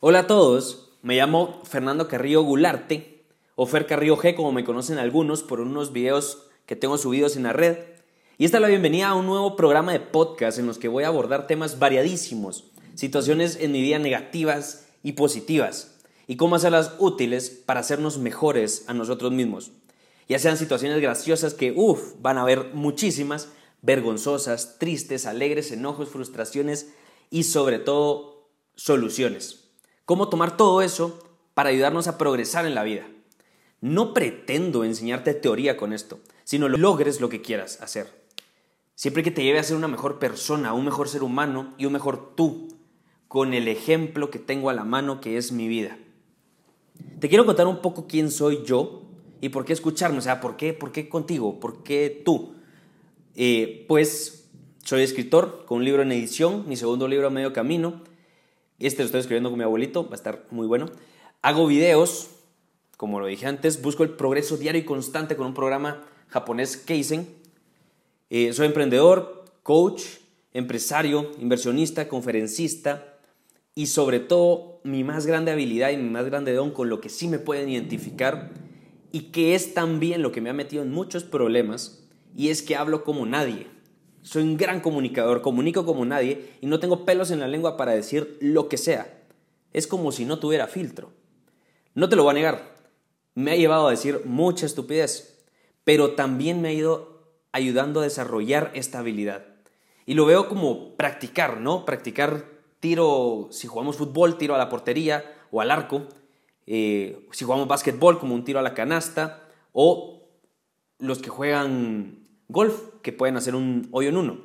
Hola a todos, me llamo Fernando Carrillo Gularte, o Fer Carrillo G, como me conocen algunos por unos videos que tengo subidos en la red. Y esta es la bienvenida a un nuevo programa de podcast en los que voy a abordar temas variadísimos, situaciones en mi vida negativas y positivas, y cómo hacerlas útiles para hacernos mejores a nosotros mismos. Ya sean situaciones graciosas que, uff, van a haber muchísimas, vergonzosas, tristes, alegres, enojos, frustraciones y sobre todo soluciones cómo tomar todo eso para ayudarnos a progresar en la vida. No pretendo enseñarte teoría con esto, sino logres lo que quieras hacer. Siempre que te lleve a ser una mejor persona, un mejor ser humano y un mejor tú, con el ejemplo que tengo a la mano que es mi vida. Te quiero contar un poco quién soy yo y por qué escucharme, o sea, por qué, por qué contigo, por qué tú. Eh, pues soy escritor con un libro en edición, mi segundo libro a medio camino, este lo estoy escribiendo con mi abuelito, va a estar muy bueno. Hago videos, como lo dije antes, busco el progreso diario y constante con un programa japonés Kaizen. Eh, soy emprendedor, coach, empresario, inversionista, conferencista y sobre todo mi más grande habilidad y mi más grande don con lo que sí me pueden identificar y que es también lo que me ha metido en muchos problemas y es que hablo como nadie. Soy un gran comunicador, comunico como nadie y no tengo pelos en la lengua para decir lo que sea. Es como si no tuviera filtro. No te lo voy a negar. Me ha llevado a decir mucha estupidez, pero también me ha ido ayudando a desarrollar esta habilidad. Y lo veo como practicar, ¿no? Practicar tiro, si jugamos fútbol, tiro a la portería o al arco. Eh, si jugamos básquetbol, como un tiro a la canasta. O los que juegan golf, que pueden hacer un hoyo en uno.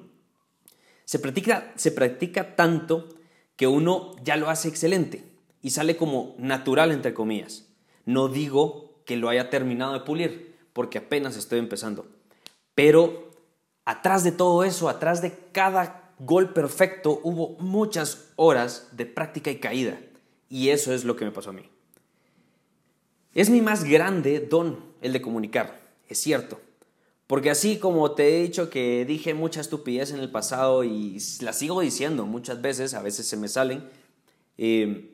Se practica, se practica tanto que uno ya lo hace excelente y sale como natural, entre comillas. No digo que lo haya terminado de pulir, porque apenas estoy empezando. Pero atrás de todo eso, atrás de cada gol perfecto, hubo muchas horas de práctica y caída. Y eso es lo que me pasó a mí. Es mi más grande don el de comunicar, es cierto. Porque así como te he dicho que dije mucha estupidez en el pasado y la sigo diciendo muchas veces, a veces se me salen, eh,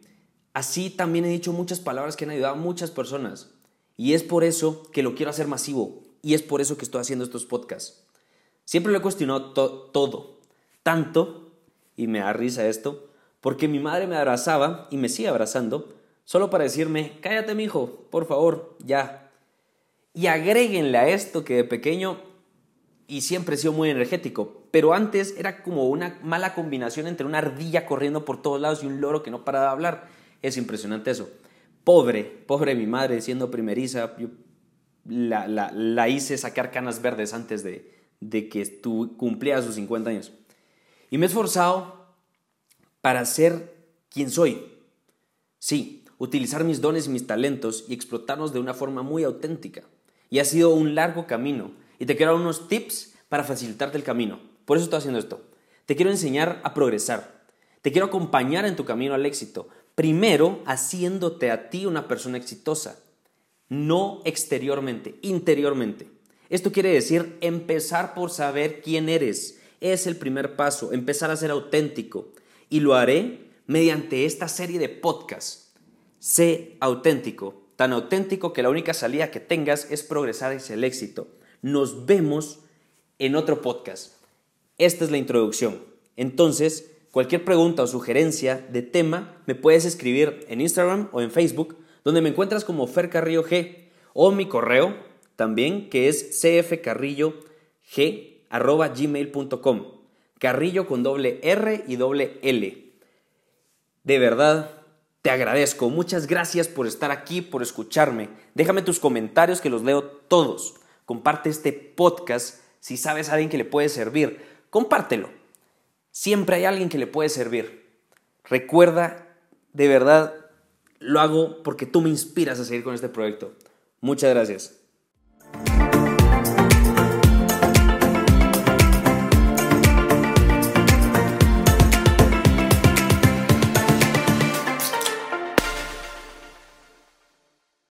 así también he dicho muchas palabras que han ayudado a muchas personas. Y es por eso que lo quiero hacer masivo y es por eso que estoy haciendo estos podcasts. Siempre lo he cuestionado todo, tanto, y me da risa esto, porque mi madre me abrazaba y me sigue abrazando solo para decirme, cállate mi hijo, por favor, ya, y agréguenle a esto que de pequeño y siempre he sido muy energético, pero antes era como una mala combinación entre una ardilla corriendo por todos lados y un loro que no paraba de hablar. Es impresionante eso. Pobre, pobre mi madre siendo primeriza, yo la, hice sacar canas verdes antes de, que tu, cumpliera sus 50 años. Y me he esforzado para ser quien soy. Sí, utilizar mis dones y mis talentos y explotarlos de una forma muy auténtica. Y ha sido un largo camino. Y te quiero dar unos tips para facilitarte el camino. Por eso estoy haciendo esto. Te quiero enseñar a progresar. Te quiero acompañar en tu camino al éxito. Primero, haciéndote a ti una persona exitosa. No exteriormente, interiormente. Esto quiere decir empezar por saber quién eres. Es el primer paso, empezar a ser auténtico. Y lo haré mediante esta serie de podcasts. Sé auténtico tan auténtico que la única salida que tengas es progresar hacia el éxito. Nos vemos en otro podcast. Esta es la introducción. Entonces, cualquier pregunta o sugerencia de tema me puedes escribir en Instagram o en Facebook, donde me encuentras como Fer Carrillo G, o mi correo también, que es cfcarrillog.gmail.com. Carrillo con doble R y doble L. De verdad, te agradezco, muchas gracias por estar aquí, por escucharme. Déjame tus comentarios que los leo todos. Comparte este podcast si sabes a alguien que le puede servir. Compártelo. Siempre hay alguien que le puede servir. Recuerda, de verdad, lo hago porque tú me inspiras a seguir con este proyecto. Muchas gracias.